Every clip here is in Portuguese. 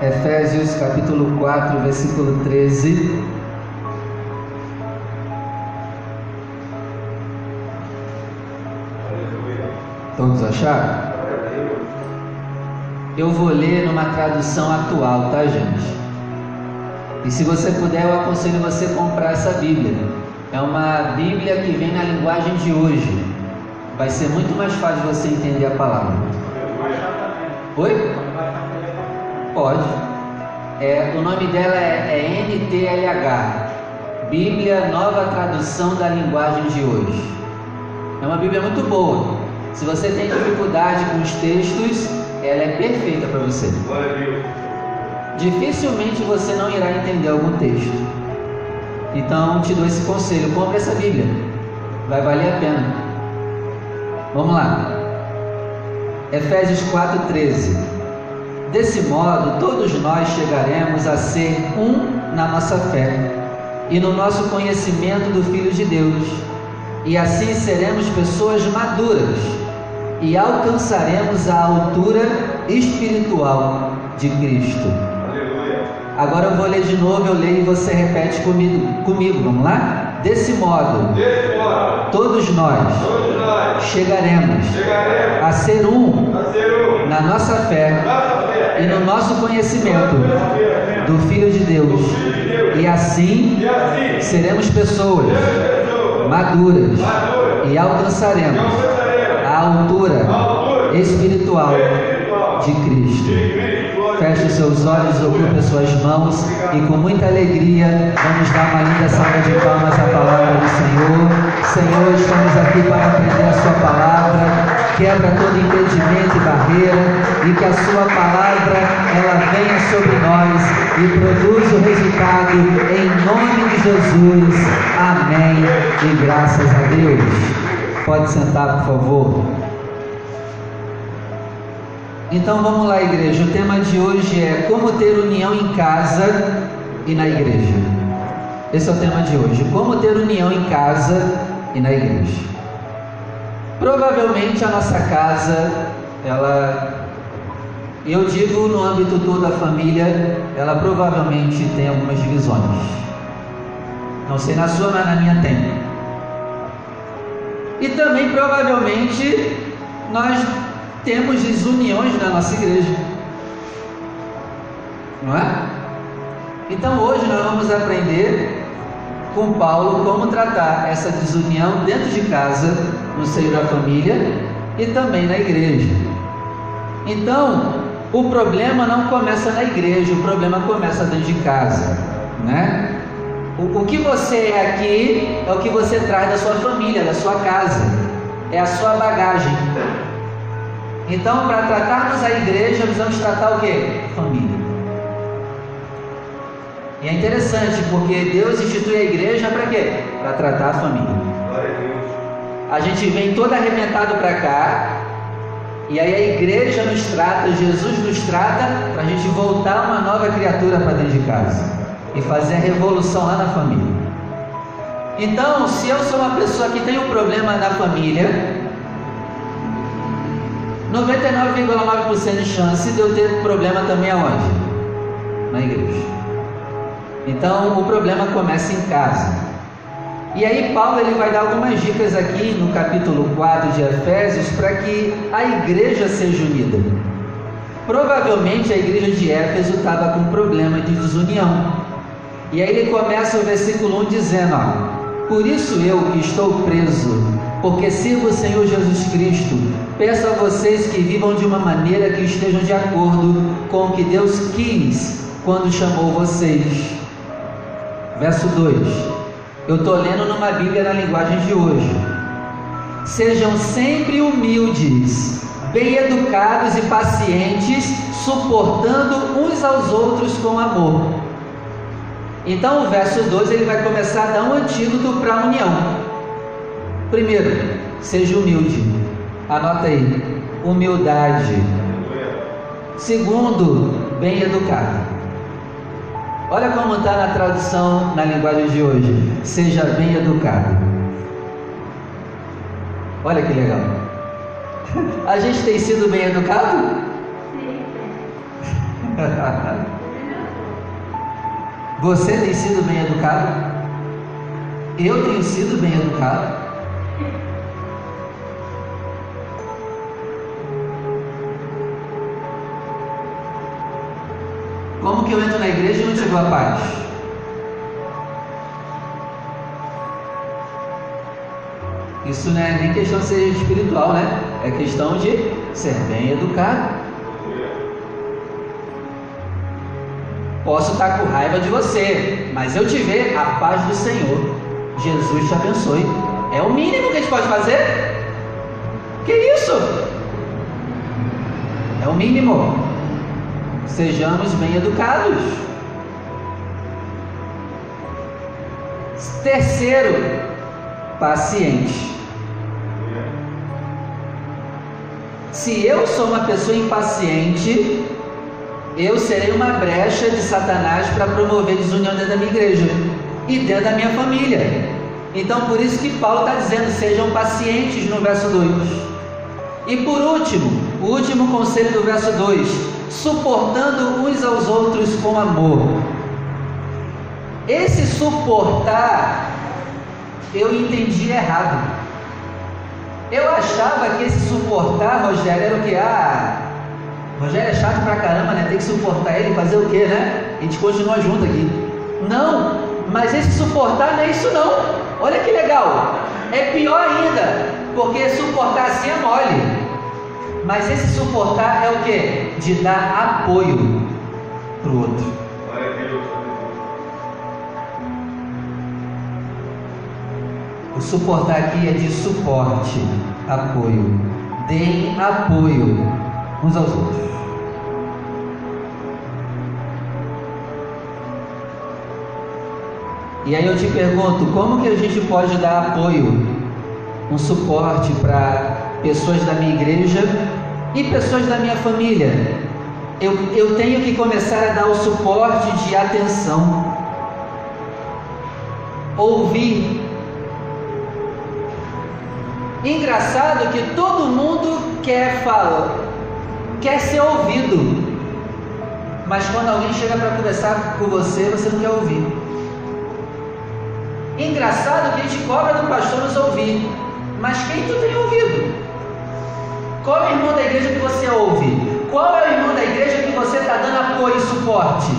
Efésios capítulo 4, versículo 13. Todos acharam? Eu vou ler numa tradução atual, tá, gente? E se você puder, eu aconselho você a comprar essa Bíblia. É uma Bíblia que vem na linguagem de hoje. Vai ser muito mais fácil você entender a palavra. Oi? Pode. É, o nome dela é, é NTLH Bíblia Nova Tradução da Linguagem de hoje. É uma Bíblia muito boa. Se você tem dificuldade com os textos, ela é perfeita para você. Dificilmente você não irá entender algum texto. Então, te dou esse conselho: compre essa Bíblia. Vai valer a pena. Vamos lá. Efésios 4,13. Desse modo, todos nós chegaremos a ser um na nossa fé e no nosso conhecimento do Filho de Deus, e assim seremos pessoas maduras e alcançaremos a altura espiritual de Cristo. Aleluia. Agora eu vou ler de novo, eu leio e você repete comigo, comigo vamos lá? Desse modo, Desse modo todos, nós todos nós, chegaremos, chegaremos a, ser um, a ser um na nossa fé, nossa fé e no nosso conhecimento do Filho de Deus. E assim, seremos pessoas, maduras e alcançaremos a altura espiritual de Cristo. Feche seus olhos, ocupe as suas mãos e com muita alegria vamos dar uma linda salva de palmas à palavra do Senhor. Senhor, estamos aqui para aprender a Sua palavra. Quebra todo impedimento e barreira e que a Sua palavra ela venha sobre nós e produza o resultado em nome de Jesus. Amém. E graças a Deus. Pode sentar, por favor. Então vamos lá, igreja. O tema de hoje é como ter união em casa e na igreja. Esse é o tema de hoje. Como ter união em casa e na igreja. Provavelmente a nossa casa, ela, eu digo no âmbito todo da família, ela provavelmente tem algumas divisões. Não sei na sua, mas na minha tem. E também provavelmente nós temos desuniões na nossa igreja. Não é? Então hoje nós vamos aprender com Paulo como tratar essa desunião dentro de casa, no seio da família e também na igreja. Então, o problema não começa na igreja, o problema começa dentro de casa, né? O, o que você é aqui é o que você traz da sua família, da sua casa, é a sua bagagem. Então, para tratarmos a igreja, nós vamos tratar o que? Família. E é interessante porque Deus institui a igreja para quê? Para tratar a família. A gente vem todo arrebentado para cá, e aí a igreja nos trata, Jesus nos trata para a gente voltar uma nova criatura para dentro de casa e fazer a revolução lá na família. Então, se eu sou uma pessoa que tem um problema na família, 99,9% de chance de eu ter problema também aonde? Na igreja. Então, o problema começa em casa. E aí Paulo ele vai dar algumas dicas aqui no capítulo 4 de Efésios para que a igreja seja unida. Provavelmente a igreja de Éfeso estava com problema de desunião. E aí ele começa o versículo 1 dizendo: ó, Por isso eu que estou preso, porque sirvo o Senhor Jesus Cristo, peço a vocês que vivam de uma maneira que estejam de acordo com o que Deus quis quando chamou vocês. Verso 2. Eu estou lendo numa Bíblia na linguagem de hoje. Sejam sempre humildes, bem educados e pacientes, suportando uns aos outros com amor então o verso 2 ele vai começar a dar um antídoto para a união. Primeiro, seja humilde. Anota aí. Humildade. Segundo, bem educado. Olha como está na tradução na linguagem de hoje. Seja bem educado. Olha que legal. A gente tem sido bem educado? Você tem sido bem educado? Eu tenho sido bem educado? Como que eu entro na igreja e não chegou a paz? Isso não é nem questão de ser espiritual, né? É questão de ser bem educado. Posso estar com raiva de você, mas eu te ver a paz do Senhor. Jesus te abençoe. É o mínimo que a gente pode fazer? Que isso? É o mínimo. Sejamos bem educados. Terceiro, paciente. Se eu sou uma pessoa impaciente, eu serei uma brecha de Satanás para promover desunião dentro da minha igreja e dentro da minha família. Então, por isso que Paulo está dizendo: sejam pacientes no verso 2. E por último, o último conselho do verso 2: suportando uns aos outros com amor. Esse suportar, eu entendi errado. Eu achava que esse suportar, Rogério, era o que? Ah, Rogério é chato pra caramba, né? Tem que suportar ele, fazer o quê, né? A gente continua junto aqui. Não, mas esse suportar não é isso não. Olha que legal. É pior ainda, porque suportar assim é mole. Mas esse suportar é o que? De dar apoio para o outro. O suportar aqui é de suporte, apoio. Deem apoio uns aos outros. E aí eu te pergunto, como que a gente pode dar apoio, um suporte para pessoas da minha igreja e pessoas da minha família? Eu, eu tenho que começar a dar o suporte de atenção, ouvir. Engraçado que todo mundo quer falar, quer ser ouvido, mas quando alguém chega para conversar com você, você não quer ouvir. Engraçado que a gente cobra do pastor nos ouvir, mas quem tu tem ouvido? Qual é o irmão da igreja que você ouve? Qual é o irmão da igreja que você está dando apoio e suporte?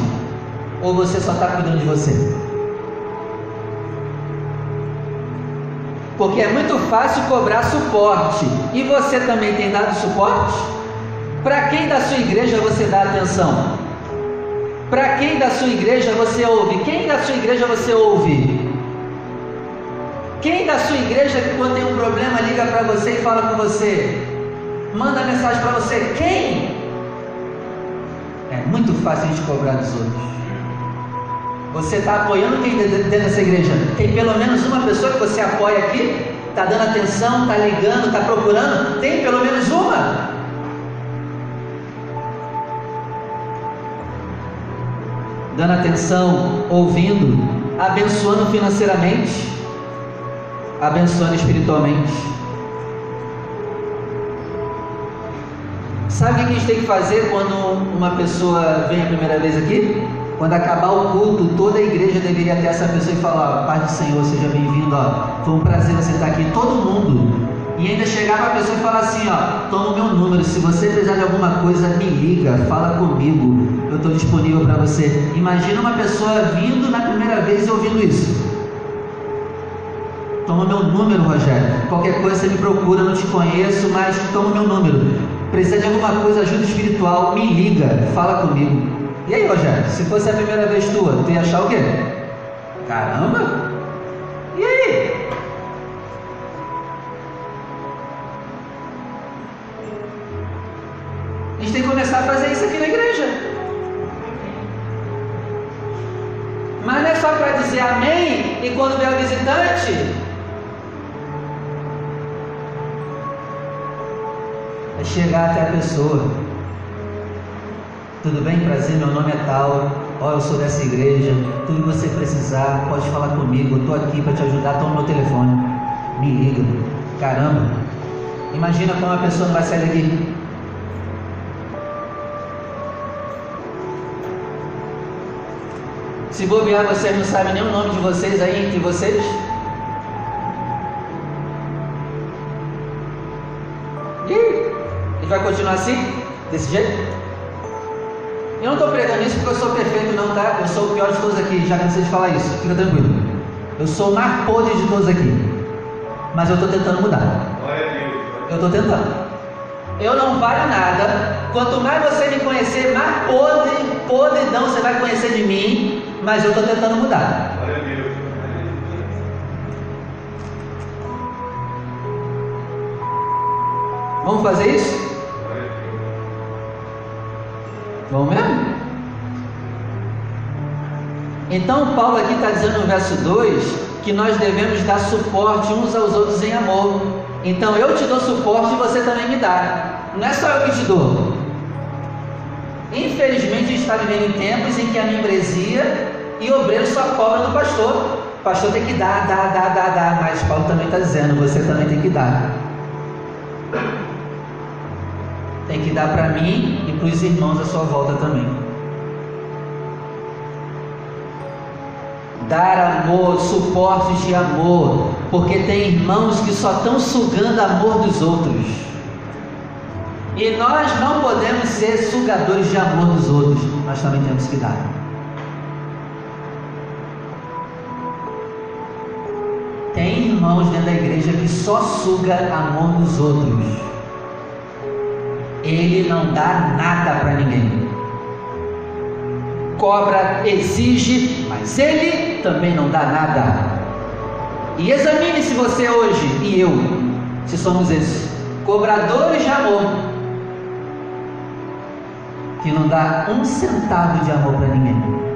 Ou você só está cuidando de você? Porque é muito fácil cobrar suporte. E você também tem dado suporte? Para quem da sua igreja você dá atenção? Para quem da sua igreja você ouve? Quem da sua igreja você ouve? Quem da sua igreja que quando tem um problema liga para você e fala com você? Manda mensagem para você. Quem? É muito fácil a gente cobrar dos outros. Você está apoiando quem dentro dessa igreja? Tem pelo menos uma pessoa que você apoia aqui? Está dando atenção, está ligando, está procurando? Tem pelo menos uma? Dando atenção, ouvindo, abençoando financeiramente abençoando espiritualmente. Sabe o que a gente tem que fazer quando uma pessoa vem a primeira vez aqui? Quando acabar o culto, toda a igreja deveria ter essa pessoa e falar: Pai do Senhor, seja bem-vindo. Foi um prazer você estar aqui. Todo mundo. E ainda chegar para a pessoa e falar assim: ó, toma o meu número. Se você precisar de alguma coisa, me liga, fala comigo. Eu estou disponível para você. Imagina uma pessoa vindo na primeira vez e ouvindo isso. Toma meu número, Rogério. Qualquer coisa você me procura, não te conheço, mas toma meu número. Precisa de alguma coisa, ajuda espiritual, me liga, fala comigo. E aí, Rogério, se fosse a primeira vez tua, tu ia achar o quê? Caramba! E aí? A gente tem que começar a fazer isso aqui na igreja. Mas não é só para dizer amém e quando vier o visitante, é chegar até a pessoa. Tudo bem? Prazer, meu nome é tal. Ó, eu sou dessa igreja. Tudo que você precisar, pode falar comigo. Eu estou aqui para te ajudar. Toma meu telefone. Me liga. Caramba. Imagina como a pessoa não vai sair daqui. Se bobear, vocês não sabem nem o nome de vocês aí entre vocês? Vai continuar assim? Desse jeito? Eu não estou pregando isso porque eu sou perfeito, não, tá? Eu sou o pior de todos aqui, já cansei de falar isso, fica tranquilo. Eu sou o mais podre de todos aqui. Mas eu estou tentando mudar. Eu estou tentando. Eu não valho nada. Quanto mais você me conhecer, mais podre, podridão você vai conhecer de mim. Mas eu estou tentando mudar. Vamos fazer isso? Vamos mesmo? Então, Paulo aqui está dizendo no verso 2 que nós devemos dar suporte uns aos outros em amor. Então, eu te dou suporte e você também me dá. Não é só eu que te dou. Infelizmente, a gente está vivendo em tempos em que a membresia e obreiro só cobra do pastor. O pastor tem que dar, dar, dar, dar, dar. Mas Paulo também está dizendo, você também tem que dar. Tem que dar para mim e para os irmãos à sua volta também. Dar amor, suporte de amor, porque tem irmãos que só estão sugando amor dos outros. E nós não podemos ser sugadores de amor dos outros, nós também temos que dar. Tem irmãos dentro da igreja que só suga amor dos outros ele não dá nada para ninguém. Cobra, exige, mas ele também não dá nada. E examine se você hoje e eu, se somos esses, cobradores de amor, que não dá um centavo de amor para ninguém.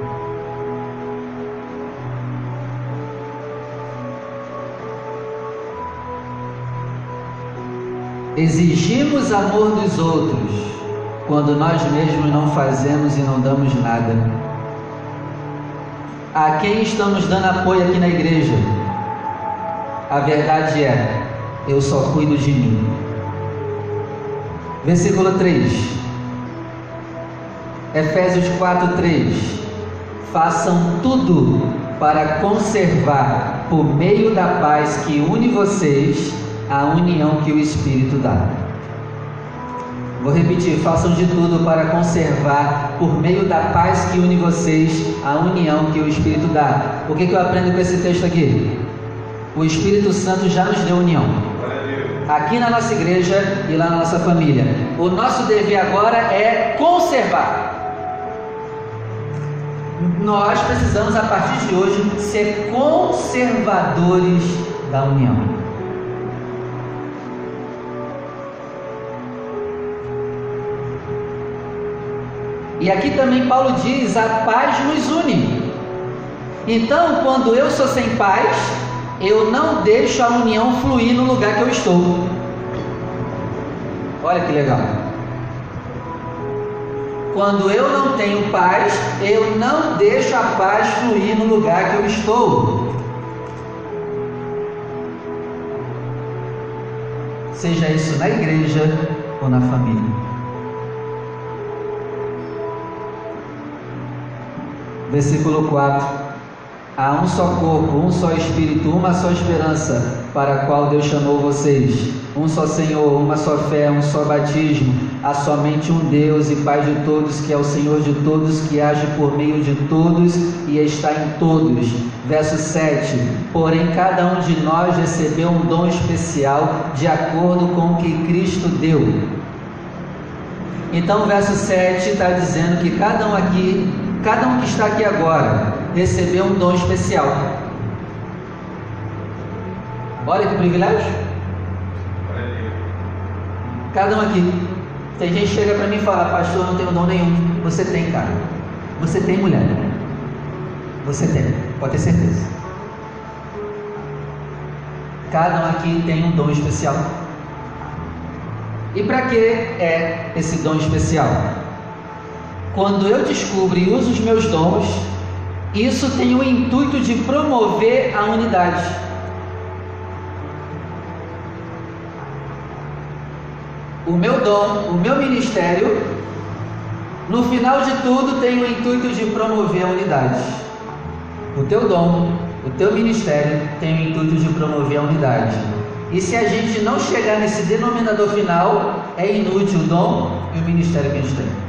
Exigimos amor dos outros quando nós mesmos não fazemos e não damos nada. A quem estamos dando apoio aqui na igreja? A verdade é: eu só cuido de mim. Versículo 3. Efésios 4, 3. Façam tudo para conservar, por meio da paz que une vocês, a união que o Espírito dá. Vou repetir: façam de tudo para conservar, por meio da paz que une vocês, a união que o Espírito dá. O que, que eu aprendo com esse texto aqui? O Espírito Santo já nos deu união. Aqui na nossa igreja e lá na nossa família. O nosso dever agora é conservar. Nós precisamos, a partir de hoje, ser conservadores da união. E aqui também Paulo diz: a paz nos une. Então, quando eu sou sem paz, eu não deixo a união fluir no lugar que eu estou. Olha que legal. Quando eu não tenho paz, eu não deixo a paz fluir no lugar que eu estou. Seja isso na igreja ou na família. Versículo 4. Há um só corpo, um só espírito, uma só esperança, para a qual Deus chamou vocês. Um só Senhor, uma só fé, um só batismo. Há somente um Deus e Pai de todos, que é o Senhor de todos, que age por meio de todos e está em todos. Verso 7. Porém, cada um de nós recebeu um dom especial de acordo com o que Cristo deu. Então, o verso 7 está dizendo que cada um aqui Cada um que está aqui agora recebeu um dom especial. Olha que privilégio. Cada um aqui. Tem gente que chega para mim e fala, pastor, não tenho dom nenhum. Você tem, cara. Você tem mulher. Você tem, pode ter certeza. Cada um aqui tem um dom especial. E para que é esse dom especial? Quando eu descubro e uso os meus dons, isso tem o intuito de promover a unidade. O meu dom, o meu ministério, no final de tudo, tem o intuito de promover a unidade. O teu dom, o teu ministério tem o intuito de promover a unidade. E se a gente não chegar nesse denominador final, é inútil o dom e o ministério que a gente tem.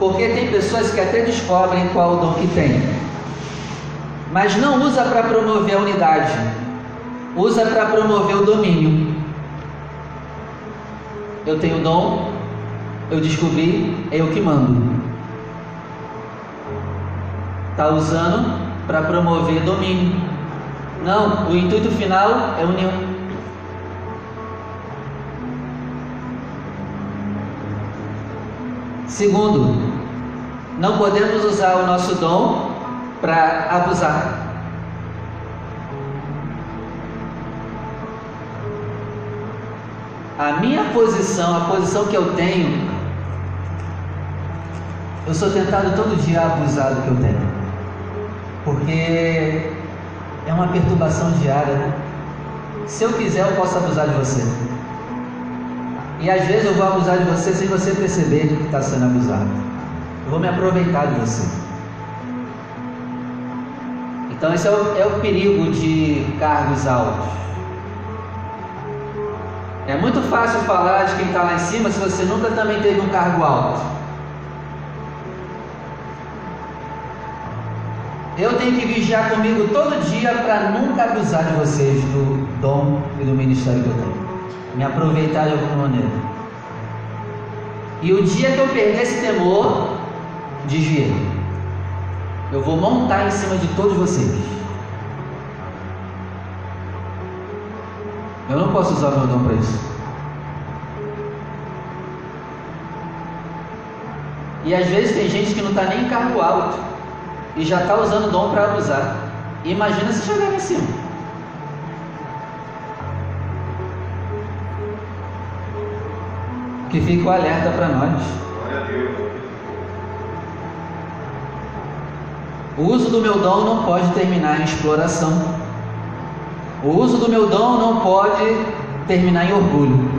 Porque tem pessoas que até descobrem qual o dom que tem, mas não usa para promover a unidade, usa para promover o domínio. Eu tenho dom, eu descobri, é eu que mando. Está usando para promover domínio. Não, o intuito final é união. Segundo, não podemos usar o nosso dom para abusar. A minha posição, a posição que eu tenho, eu sou tentado todo dia a abusar do que eu tenho. Porque é uma perturbação diária. Né? Se eu quiser, eu posso abusar de você. E às vezes eu vou abusar de você sem você perceber que está sendo abusado. Vou me aproveitar de você. Então esse é o, é o perigo de cargos altos. É muito fácil falar de quem está lá em cima se você nunca também teve um cargo alto. Eu tenho que vigiar comigo todo dia para nunca abusar de vocês do dom e do ministério que eu tenho. Me aproveitar de alguma maneira. E o dia que eu perder esse temor, desviei. Eu vou montar em cima de todos vocês. Eu não posso usar meu dom para isso. E às vezes tem gente que não está nem em cargo alto e já está usando o dom para abusar. Imagina se chegar em cima. Que fica o alerta para nós. O uso do meu dom não pode terminar em exploração. O uso do meu dom não pode terminar em orgulho.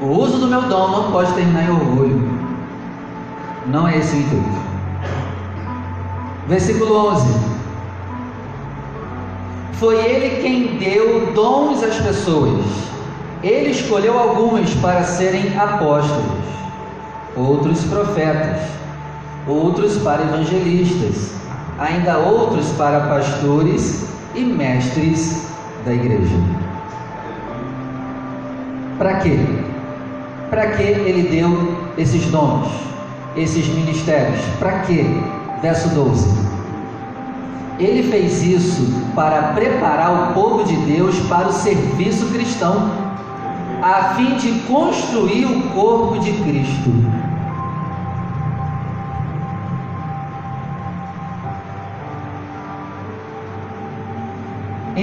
O uso do meu dom não pode terminar em orgulho. Não é esse o intuito. Versículo 11. Foi ele quem deu dons às pessoas. Ele escolheu alguns para serem apóstolos, outros profetas, outros para evangelistas, ainda outros para pastores e mestres da igreja. Para quê? Para que ele deu esses dons? esses ministérios. Para quê? Verso 12. Ele fez isso para preparar o povo de Deus para o serviço cristão, a fim de construir o corpo de Cristo.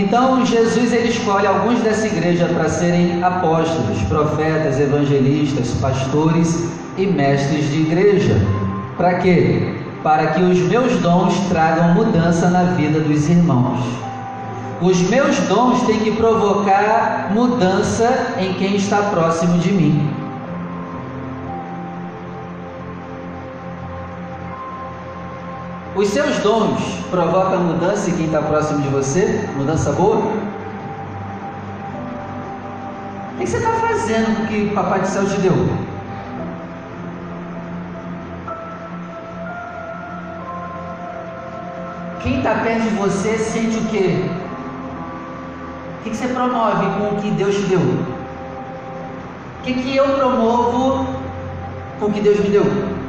Então Jesus ele escolhe alguns dessa igreja para serem apóstolos, profetas, evangelistas, pastores e mestres de igreja. Para quê? Para que os meus dons tragam mudança na vida dos irmãos. Os meus dons têm que provocar mudança em quem está próximo de mim. Os seus dons provocam mudança em quem está próximo de você? Mudança boa? O que você está fazendo com o que o Papai do Céu te deu? Quem está perto de você sente o quê? O que você promove com o que Deus te deu? O que, que eu promovo com o que Deus me deu?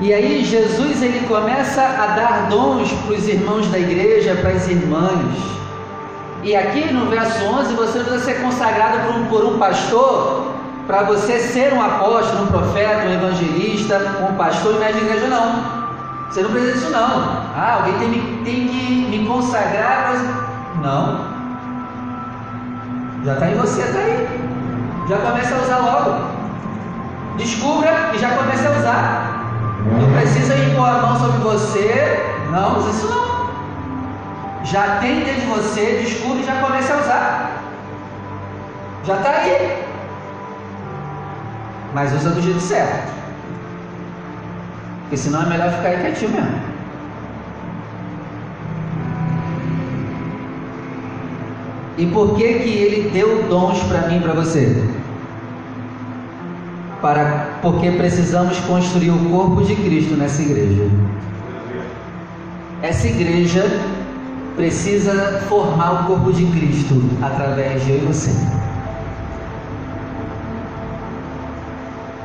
E aí Jesus ele começa a dar dons para os irmãos da igreja, para as irmãs. E aqui no verso 11 você precisa ser consagrado por um, por um pastor para você ser um apóstolo, um profeta, um evangelista, um pastor e médico de igreja, não. Você não precisa disso, não. Ah, alguém tem, tem que me consagrar. Não. Já está em você, está aí. Já começa a usar logo. Descubra e já comece a usar. Não precisa impor a mão sobre você. Não, usa isso não. já tem dentro de você, descubra e já comece a usar. Já está aí. Mas usa do jeito certo. Porque senão é melhor ficar aí quietinho mesmo. E por que que ele deu dons para mim para você? Para, porque precisamos construir o corpo de Cristo nessa igreja. Essa igreja precisa formar o corpo de Cristo através de eu e você.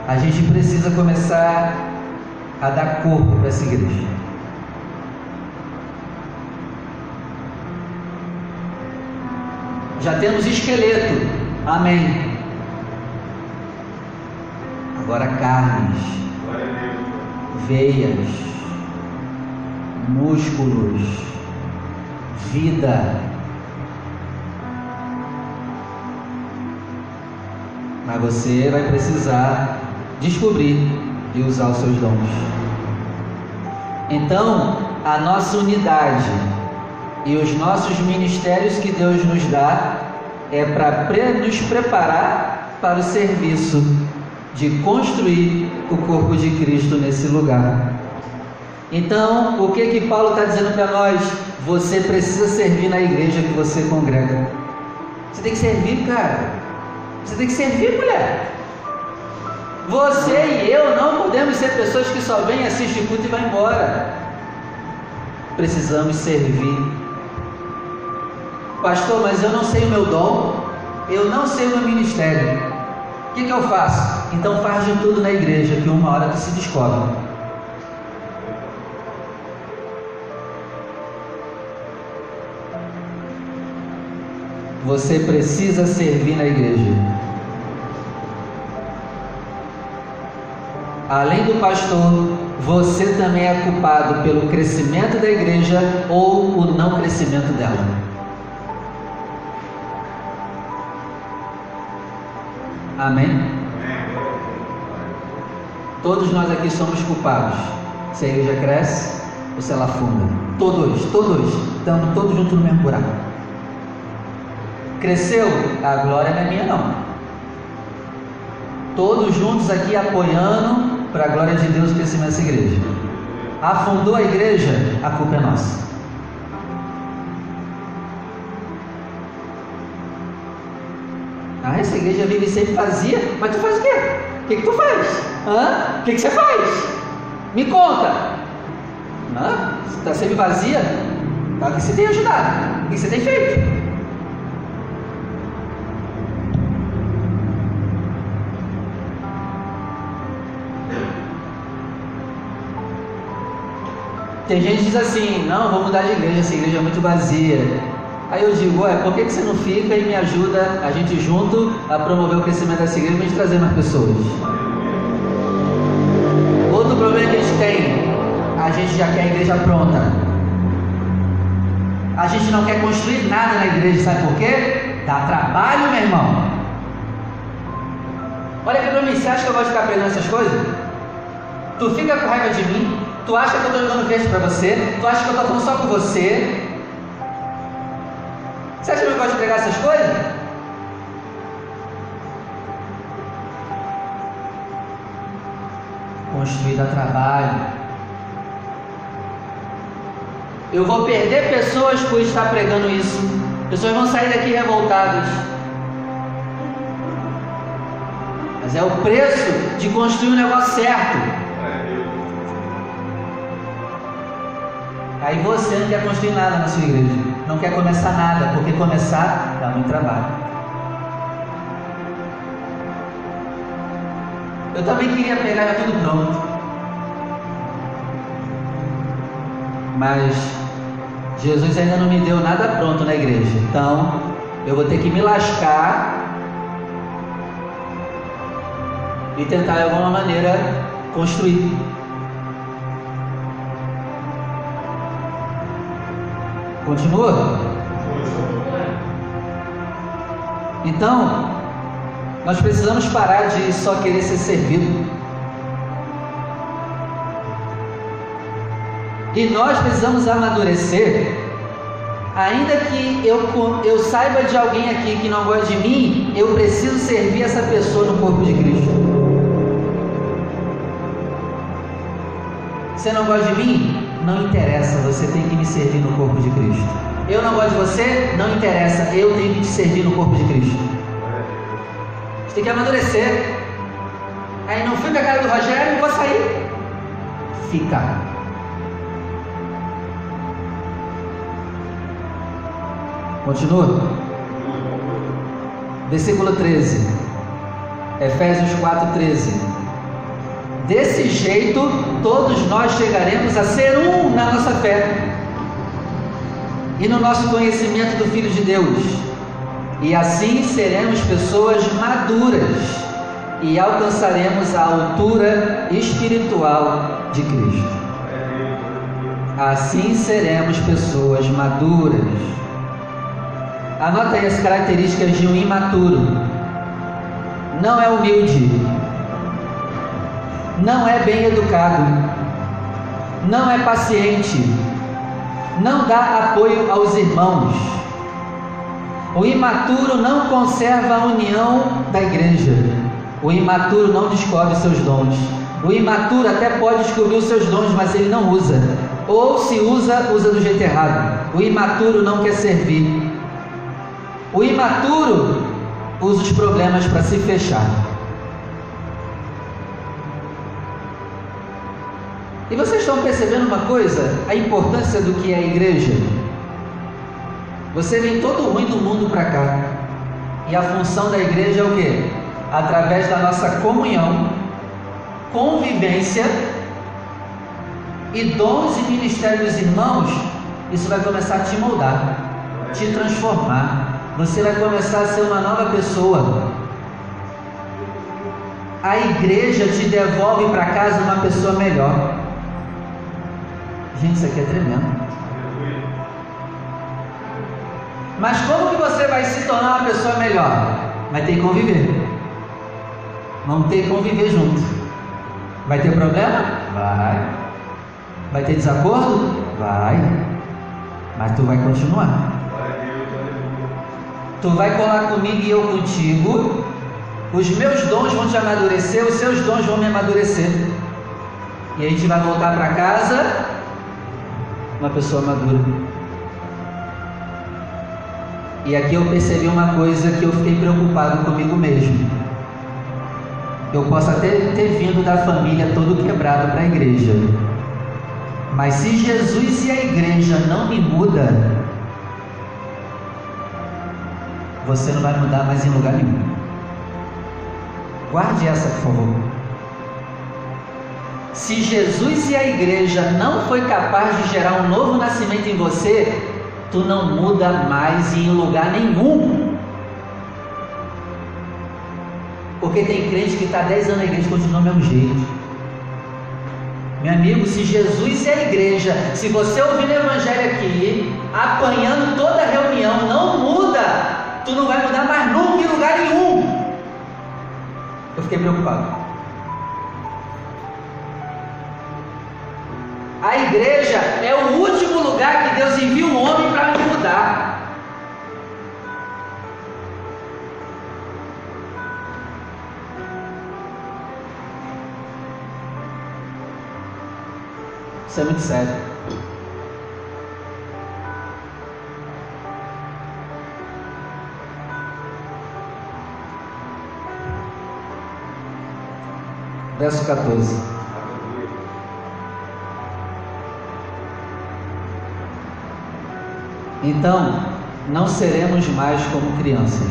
A gente precisa começar a dar corpo para essa igreja. Já temos esqueleto, amém. Agora carnes, veias, músculos, vida. Mas você vai precisar descobrir e usar os seus dons. Então, a nossa unidade e os nossos ministérios que Deus nos dá é para nos preparar para o serviço de construir o corpo de Cristo nesse lugar. Então, o que que Paulo está dizendo para nós? Você precisa servir na igreja que você congrega. Você tem que servir, cara. Você tem que servir, mulher. Você e eu não podemos ser pessoas que só vêm, assistem culto e vai embora. Precisamos servir. Pastor, mas eu não sei o meu dom, eu não sei o meu ministério. O que, que eu faço? Então faz de tudo na igreja, que uma hora tu se descobre. Você precisa servir na igreja. Além do pastor, você também é culpado pelo crescimento da igreja ou o não crescimento dela. Amém? Todos nós aqui somos culpados. Se a igreja cresce ou se ela afunda. Todos, todos. Estamos todos juntos no mesmo buraco. Cresceu? A glória não é minha, não. Todos juntos aqui apoiando para a glória de Deus o crescimento dessa igreja. Afundou a igreja? A culpa é nossa. Essa igreja vive sempre vazia, mas tu faz o quê? O que, que tu faz? Hã? O que, que você faz? Me conta. Hã? Está sempre vazia? O que você tem ajudado? O que você tem feito? Tem gente que diz assim, não, vou mudar de igreja, essa igreja é muito vazia. Aí eu digo, ué, por que, que você não fica e me ajuda a gente junto a promover o crescimento dessa igreja para a gente trazer mais pessoas? Outro problema que a gente tem, a gente já quer a igreja pronta. A gente não quer construir nada na igreja, sabe por quê? Dá trabalho, meu irmão. Olha aqui para mim, você acha que eu gosto de ficar pregando essas coisas? Tu fica com raiva de mim, tu acha que eu estou jogando crente para você, tu acha que eu estou falando só com você, você acha que eu gosto de pregar essas coisas? Construir dá trabalho. Eu vou perder pessoas por estar pregando isso. Pessoas vão sair daqui revoltadas. Mas é o preço de construir um negócio certo. Aí você não quer construir nada na sua igreja, não quer começar nada, porque começar dá muito trabalho. Eu também queria pegar tudo pronto. Mas Jesus ainda não me deu nada pronto na igreja. Então, eu vou ter que me lascar e tentar de alguma maneira construir. Continua? Então, nós precisamos parar de só querer ser servido. E nós precisamos amadurecer Ainda que eu, eu saiba de alguém aqui que não gosta de mim, eu preciso servir essa pessoa no corpo de Cristo. Você não gosta de mim? Não interessa, você tem que me servir no corpo de Cristo. Eu não gosto de você? Não interessa, eu tenho que te servir no corpo de Cristo. Você tem que amadurecer. Aí não fica a cara do Rogério, vou sair. Fica. Continua. Versículo 13. Efésios 4, 13. Desse jeito, todos nós chegaremos a ser um na nossa fé e no nosso conhecimento do Filho de Deus, e assim seremos pessoas maduras e alcançaremos a altura espiritual de Cristo. Assim seremos pessoas maduras. Anota aí as características de um imaturo. Não é humilde, não é bem educado, não é paciente, não dá apoio aos irmãos. O imaturo não conserva a união da igreja. O imaturo não descobre seus dons. O imaturo até pode descobrir os seus dons, mas ele não usa. Ou se usa, usa do jeito errado. O imaturo não quer servir. O imaturo usa os problemas para se fechar. E vocês estão percebendo uma coisa? A importância do que é a igreja? Você vem todo ruim do mundo para cá. E a função da igreja é o que? Através da nossa comunhão, convivência e dons e ministério dos irmãos, isso vai começar a te moldar, te transformar. Você vai começar a ser uma nova pessoa. A igreja te devolve para casa uma pessoa melhor. Gente, isso aqui é tremendo. Mas como que você vai se tornar uma pessoa melhor? Vai ter que conviver. Vamos ter que conviver junto. Vai ter problema? Vai. Vai ter desacordo? Vai. Mas tu vai continuar. Tu vai colar comigo e eu contigo. Os meus dons vão te amadurecer, os seus dons vão me amadurecer. E a gente vai voltar para casa uma pessoa madura. E aqui eu percebi uma coisa que eu fiquei preocupado comigo mesmo. Eu posso até ter vindo da família todo quebrado para a igreja. Mas se Jesus e a igreja não me muda, você não vai mudar mais em lugar nenhum. Guarde essa, por favor. Se Jesus e a igreja não foi capaz de gerar um novo nascimento em você, tu não muda mais em lugar nenhum. Porque tem crente que está 10 anos na igreja e continua do mesmo jeito. Meu amigo, se Jesus e a igreja, se você ouvir o evangelho aqui, apanhando toda reunião, não muda, tu não vai mudar mais nunca em lugar nenhum. Eu fiquei preocupado. Igreja é o último lugar que Deus envia um homem para mudar. Isso é muito sério. Verso 14. Então, não seremos mais como crianças,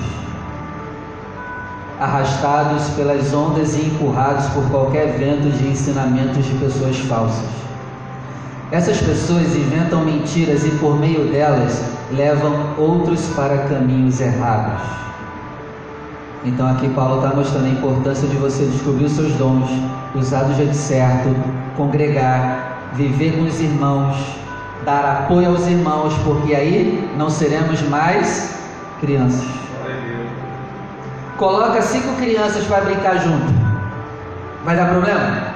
arrastados pelas ondas e empurrados por qualquer vento de ensinamentos de pessoas falsas. Essas pessoas inventam mentiras e, por meio delas, levam outros para caminhos errados. Então, aqui Paulo está mostrando a importância de você descobrir os seus dons, usar do jeito certo, congregar, viver com os irmãos, dar apoio aos irmãos, porque aí não seremos mais crianças. Coloca cinco crianças para brincar junto. Vai dar problema?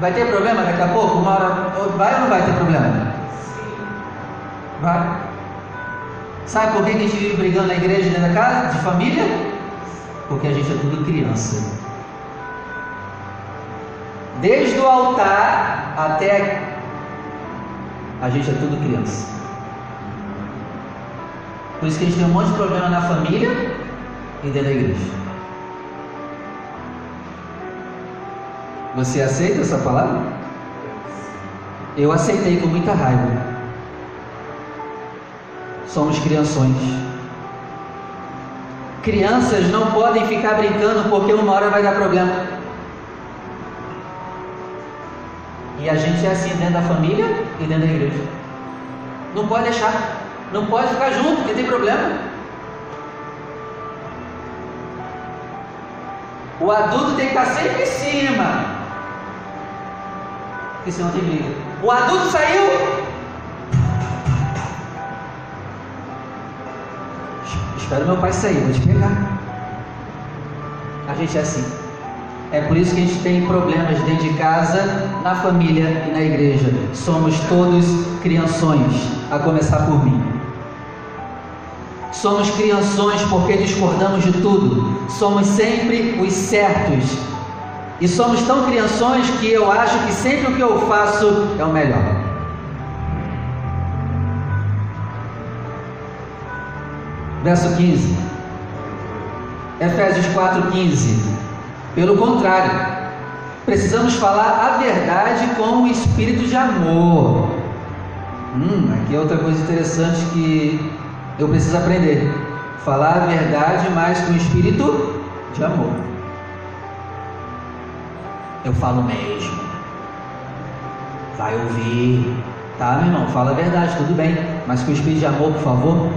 Vai ter problema daqui a pouco? Uma hora vai ou não vai ter problema? Vai. Sabe por que a gente vive brigando na igreja dentro da casa? De família? Porque a gente é tudo criança. Desde o altar até a gente é tudo criança. Por isso que a gente tem um monte de problema na família e dentro da igreja. Você aceita essa palavra? Eu aceitei com muita raiva. Somos crianções. Crianças não podem ficar brincando porque uma hora vai dar problema. E a gente é assim dentro da família e dentro da igreja. Não pode deixar. Não pode ficar junto, porque tem problema. O adulto tem que estar sempre em cima porque senão tem briga. O adulto saiu. Espero meu pai sair, vou te pegar. A gente é assim. É por isso que a gente tem problemas dentro de casa, na família e na igreja. Somos todos crianções, a começar por mim. Somos crianções porque discordamos de tudo. Somos sempre os certos e somos tão crianções que eu acho que sempre o que eu faço é o melhor. Verso 15. Efésios 4:15. Pelo contrário, precisamos falar a verdade com o espírito de amor. Hum, aqui é outra coisa interessante que eu preciso aprender. Falar a verdade, mas com o espírito de amor eu falo mesmo. Vai ouvir. Tá, meu irmão? Fala a verdade, tudo bem. Mas com espírito de amor, por favor.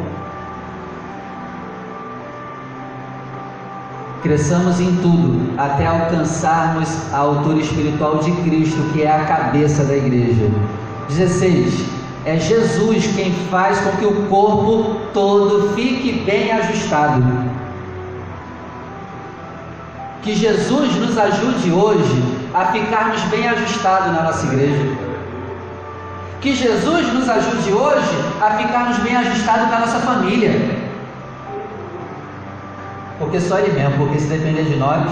Cresçamos em tudo até alcançarmos a altura espiritual de Cristo, que é a cabeça da igreja. 16. É Jesus quem faz com que o corpo todo fique bem ajustado. Que Jesus nos ajude hoje a ficarmos bem ajustados na nossa igreja. Que Jesus nos ajude hoje a ficarmos bem ajustados na nossa família. Porque só Ele mesmo, porque se depender de nós,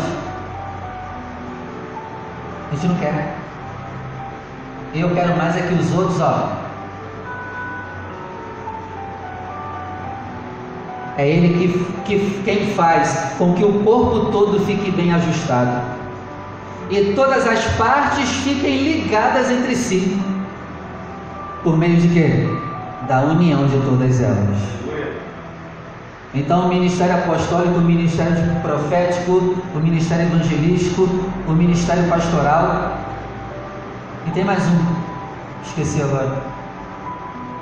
a gente não quer. Eu quero mais é que os outros, ó. É Ele que, que quem faz com que o corpo todo fique bem ajustado e todas as partes fiquem ligadas entre si. Por meio de quê? Da união de todas elas. Então, o ministério apostólico, o ministério profético, o ministério evangelístico, o ministério pastoral. E tem mais um, esqueci agora.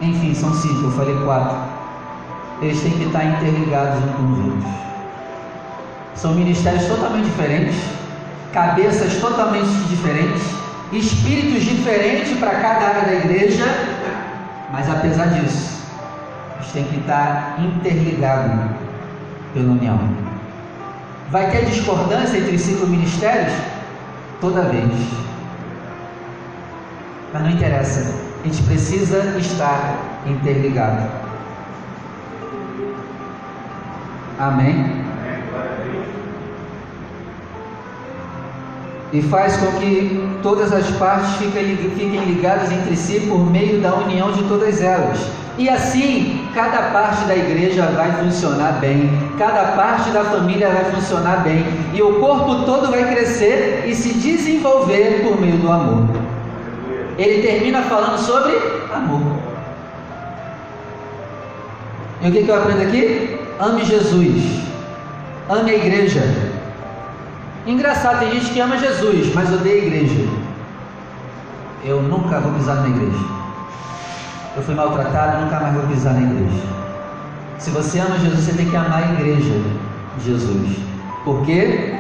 Enfim, são cinco, eu falei quatro. Eles têm que estar interligados uns com os outros. São ministérios totalmente diferentes cabeças totalmente diferentes, espíritos diferentes para cada área da igreja, mas apesar disso, eles têm que estar interligados pela união. Vai ter discordância entre cinco ministérios? Toda vez. Mas não interessa, a gente precisa estar interligado. Amém? e faz com que todas as partes fiquem, ligadas entre si por meio da união de todas elas. E assim, cada parte da igreja vai funcionar bem, cada parte da família vai funcionar bem, e o corpo todo vai crescer e se desenvolver por meio do amor. Ele termina falando sobre amor. E o que, que eu aprendo aqui? Ame Jesus, ame a igreja, Engraçado, tem gente que ama Jesus, mas odeia a igreja. Eu nunca vou pisar na igreja. Eu fui maltratado, nunca mais vou pisar na igreja. Se você ama Jesus, você tem que amar a igreja de Jesus. Porque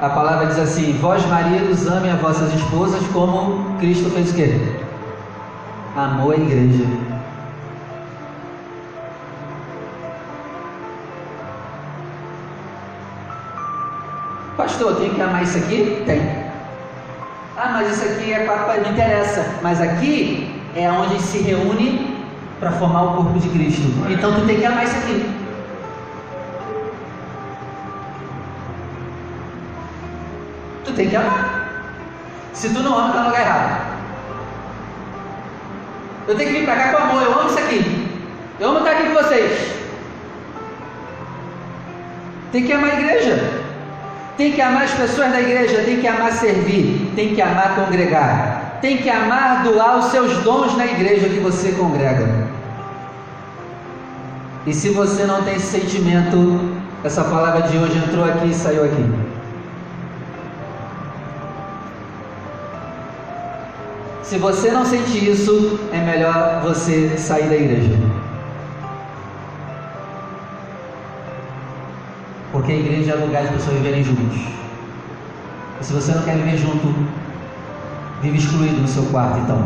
a palavra diz assim: Vós, maridos, amem as vossas esposas como Cristo fez o quê? Amou a igreja Pastor, tenho que amar isso aqui? Tem. Ah, mas isso aqui é para não interessa. Mas aqui é onde se reúne para formar o corpo de Cristo. Então tu tem que amar isso aqui. Tu tem que amar. Se tu não ama, tá no lugar errado. Eu tenho que vir para cá com amor, eu amo isso aqui. Eu amo estar aqui com vocês. Tem que amar a igreja. Tem que amar as pessoas da igreja, tem que amar servir, tem que amar congregar, tem que amar doar os seus dons na igreja que você congrega. E se você não tem esse sentimento, essa palavra de hoje entrou aqui e saiu aqui. Se você não sente isso, é melhor você sair da igreja. Porque a igreja é lugar de pessoas viverem juntos. E se você não quer viver junto, vive excluído no seu quarto, então.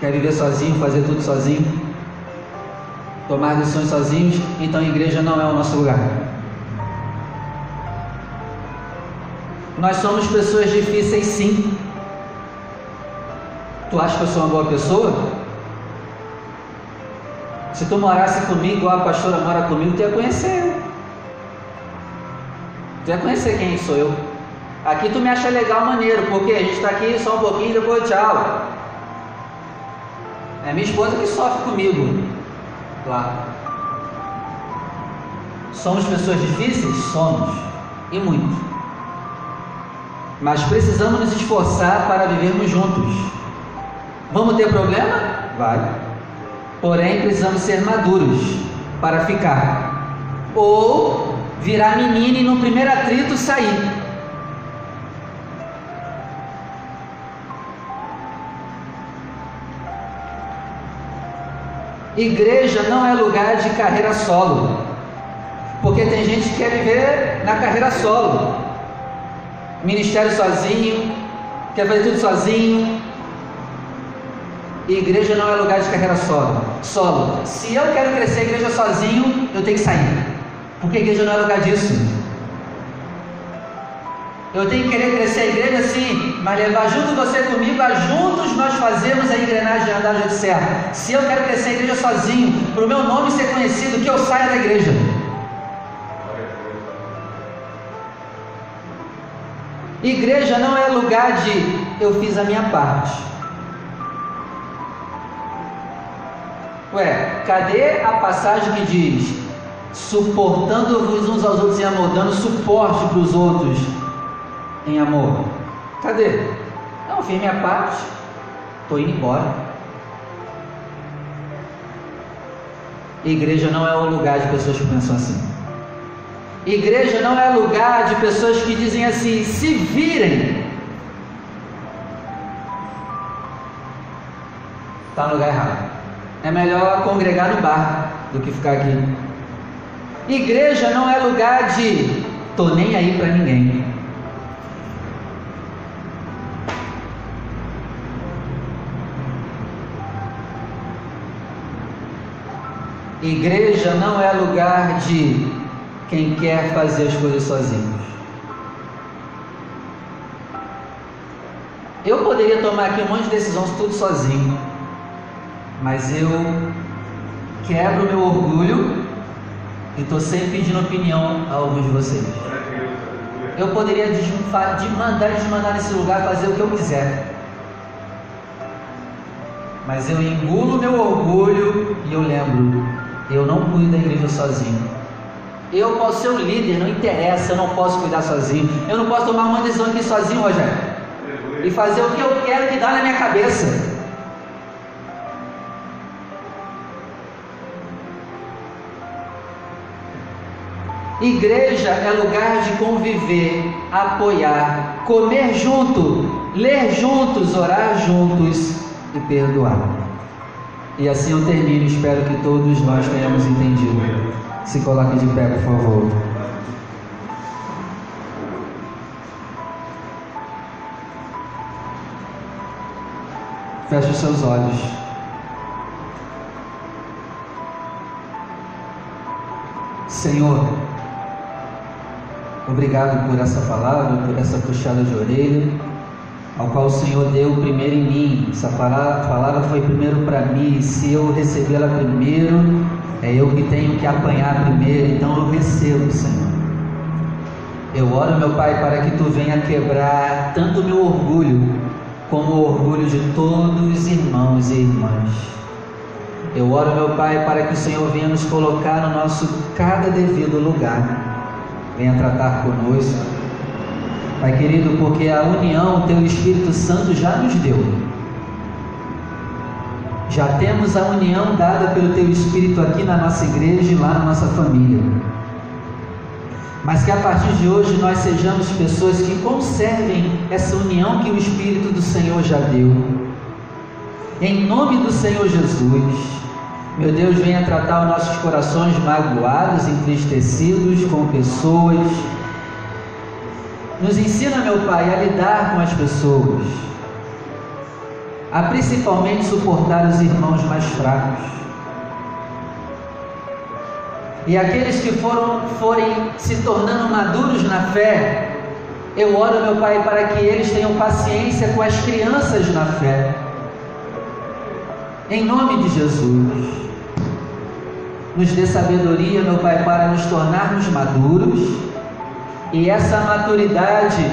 Quer viver sozinho, fazer tudo sozinho, tomar decisões sozinhos, então a igreja não é o nosso lugar. Nós somos pessoas difíceis sim. Tu acha que eu sou uma boa pessoa? Se tu morasse comigo, a pastora mora comigo, tu ia conhecer eu. Tu ia conhecer quem sou eu. Aqui tu me acha legal, maneiro, porque a gente está aqui só um pouquinho depois tchau. É minha esposa que sofre comigo lá. Somos pessoas difíceis? Somos. E muito. Mas precisamos nos esforçar para vivermos juntos. Vamos ter problema? Vai. Porém, precisamos ser maduros para ficar. Ou virar menino e no primeiro atrito sair. Igreja não é lugar de carreira solo. Porque tem gente que quer viver na carreira solo. Ministério sozinho, quer fazer tudo sozinho, igreja não é lugar de carreira solo. Solo. Se eu quero crescer a igreja sozinho, eu tenho que sair. Porque a igreja não é lugar disso. Eu tenho que querer crescer a igreja sim, mas levar junto você comigo, a juntos nós fazemos a engrenagem andar do jeito certo. Se eu quero crescer a igreja sozinho, para o meu nome ser conhecido, que eu saia da igreja. Igreja não é lugar de eu fiz a minha parte. Ué, cadê a passagem que diz suportando-vos uns aos outros em amor, dando suporte para os outros em amor? Cadê? Não, fiz minha parte, estou indo embora. Igreja não é o lugar de pessoas que pensam assim. Igreja não é lugar de pessoas que dizem assim: se virem. Está no lugar errado. É melhor congregar no bar do que ficar aqui. Igreja não é lugar de tô nem aí para ninguém. Igreja não é lugar de quem quer fazer as coisas sozinhos. Eu poderia tomar aqui um monte de decisões tudo sozinho mas eu quebro meu orgulho e estou sempre pedindo opinião a alguns de vocês. Eu poderia mandar e desmandar nesse lugar fazer o que eu quiser. Mas eu engulo meu orgulho e eu lembro, eu não cuido da igreja sozinho. Eu posso ser o líder, não interessa, eu não posso cuidar sozinho. Eu não posso tomar uma decisão aqui sozinho, Rogério. E fazer o que eu quero que dá na minha cabeça. Igreja é lugar de conviver, apoiar, comer junto, ler juntos, orar juntos e perdoar. E assim eu termino, espero que todos nós tenhamos entendido. Se coloque de pé, por favor. Feche os seus olhos. Senhor, Obrigado por essa palavra, por essa puxada de orelha. Ao qual o Senhor deu primeiro em mim. Essa palavra, foi primeiro para mim. Se eu recebê-la primeiro, é eu que tenho que apanhar primeiro. Então eu recebo, Senhor. Eu oro, meu Pai, para que tu venha quebrar tanto o meu orgulho, como o orgulho de todos os irmãos e irmãs. Eu oro, meu Pai, para que o Senhor venha nos colocar no nosso cada devido lugar. Venha tratar conosco. Pai querido, porque a união o Teu Espírito Santo já nos deu. Já temos a união dada pelo Teu Espírito aqui na nossa igreja e lá na nossa família. Mas que a partir de hoje nós sejamos pessoas que conservem essa união que o Espírito do Senhor já deu. Em nome do Senhor Jesus. Meu Deus, venha tratar os nossos corações magoados, entristecidos com pessoas. Nos ensina, meu Pai, a lidar com as pessoas, a principalmente suportar os irmãos mais fracos. E aqueles que foram, forem se tornando maduros na fé, eu oro, meu Pai, para que eles tenham paciência com as crianças na fé. Em nome de Jesus. Nos dê sabedoria, meu Pai, para nos tornarmos maduros e essa maturidade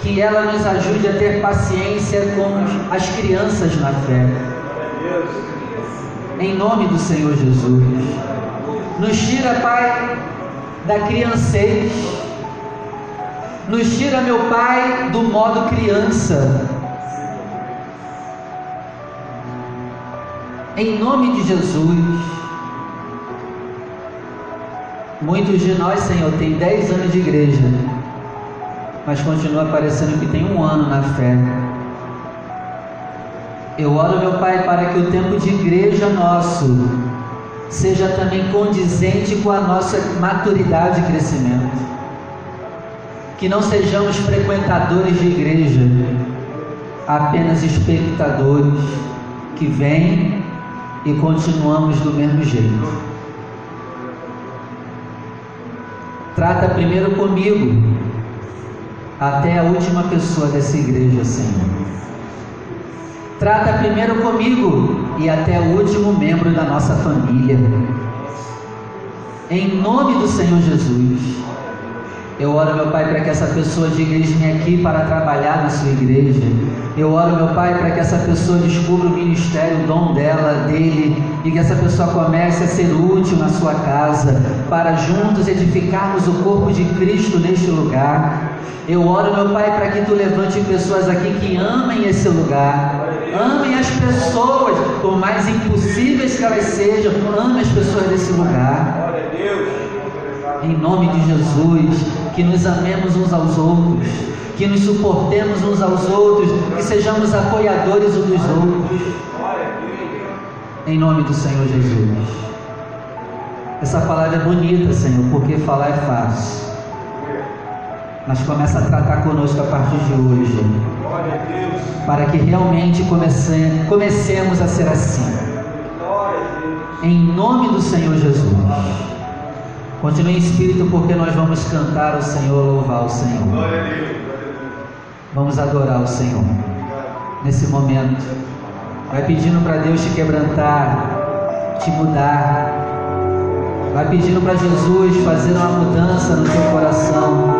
que ela nos ajude a ter paciência com as crianças na fé. Em nome do Senhor Jesus. Nos tira, Pai, da criancez. Nos tira, meu Pai, do modo criança. Em nome de Jesus. Muitos de nós, Senhor, tem 10 anos de igreja, mas continua parecendo que tem um ano na fé. Eu oro, meu Pai, para que o tempo de igreja nosso seja também condizente com a nossa maturidade e crescimento. Que não sejamos frequentadores de igreja, apenas espectadores que vêm e continuamos do mesmo jeito. Trata primeiro comigo, até a última pessoa dessa igreja, Senhor. Trata primeiro comigo e até o último membro da nossa família. Em nome do Senhor Jesus. Eu oro, meu Pai, para que essa pessoa de igreja venha aqui para trabalhar na sua igreja. Eu oro, meu Pai, para que essa pessoa descubra o ministério, o dom dela, dele, e que essa pessoa comece a ser útil na sua casa, para juntos edificarmos o corpo de Cristo neste lugar. Eu oro, meu Pai, para que tu levante pessoas aqui que amem esse lugar. Amem as pessoas, por mais impossíveis que elas sejam, amem as pessoas desse lugar. Em nome de Jesus, que nos amemos uns aos outros, que nos suportemos uns aos outros, que sejamos apoiadores uns dos outros. Em nome do Senhor Jesus. Essa palavra é bonita, Senhor, porque falar é fácil. Mas começa a tratar conosco a partir de hoje. Para que realmente comece, comecemos a ser assim. Em nome do Senhor Jesus. Continue em espírito, porque nós vamos cantar o Senhor, louvar o Senhor. Vamos adorar o Senhor. Nesse momento, vai pedindo para Deus te quebrantar, te mudar. Vai pedindo para Jesus fazer uma mudança no teu coração.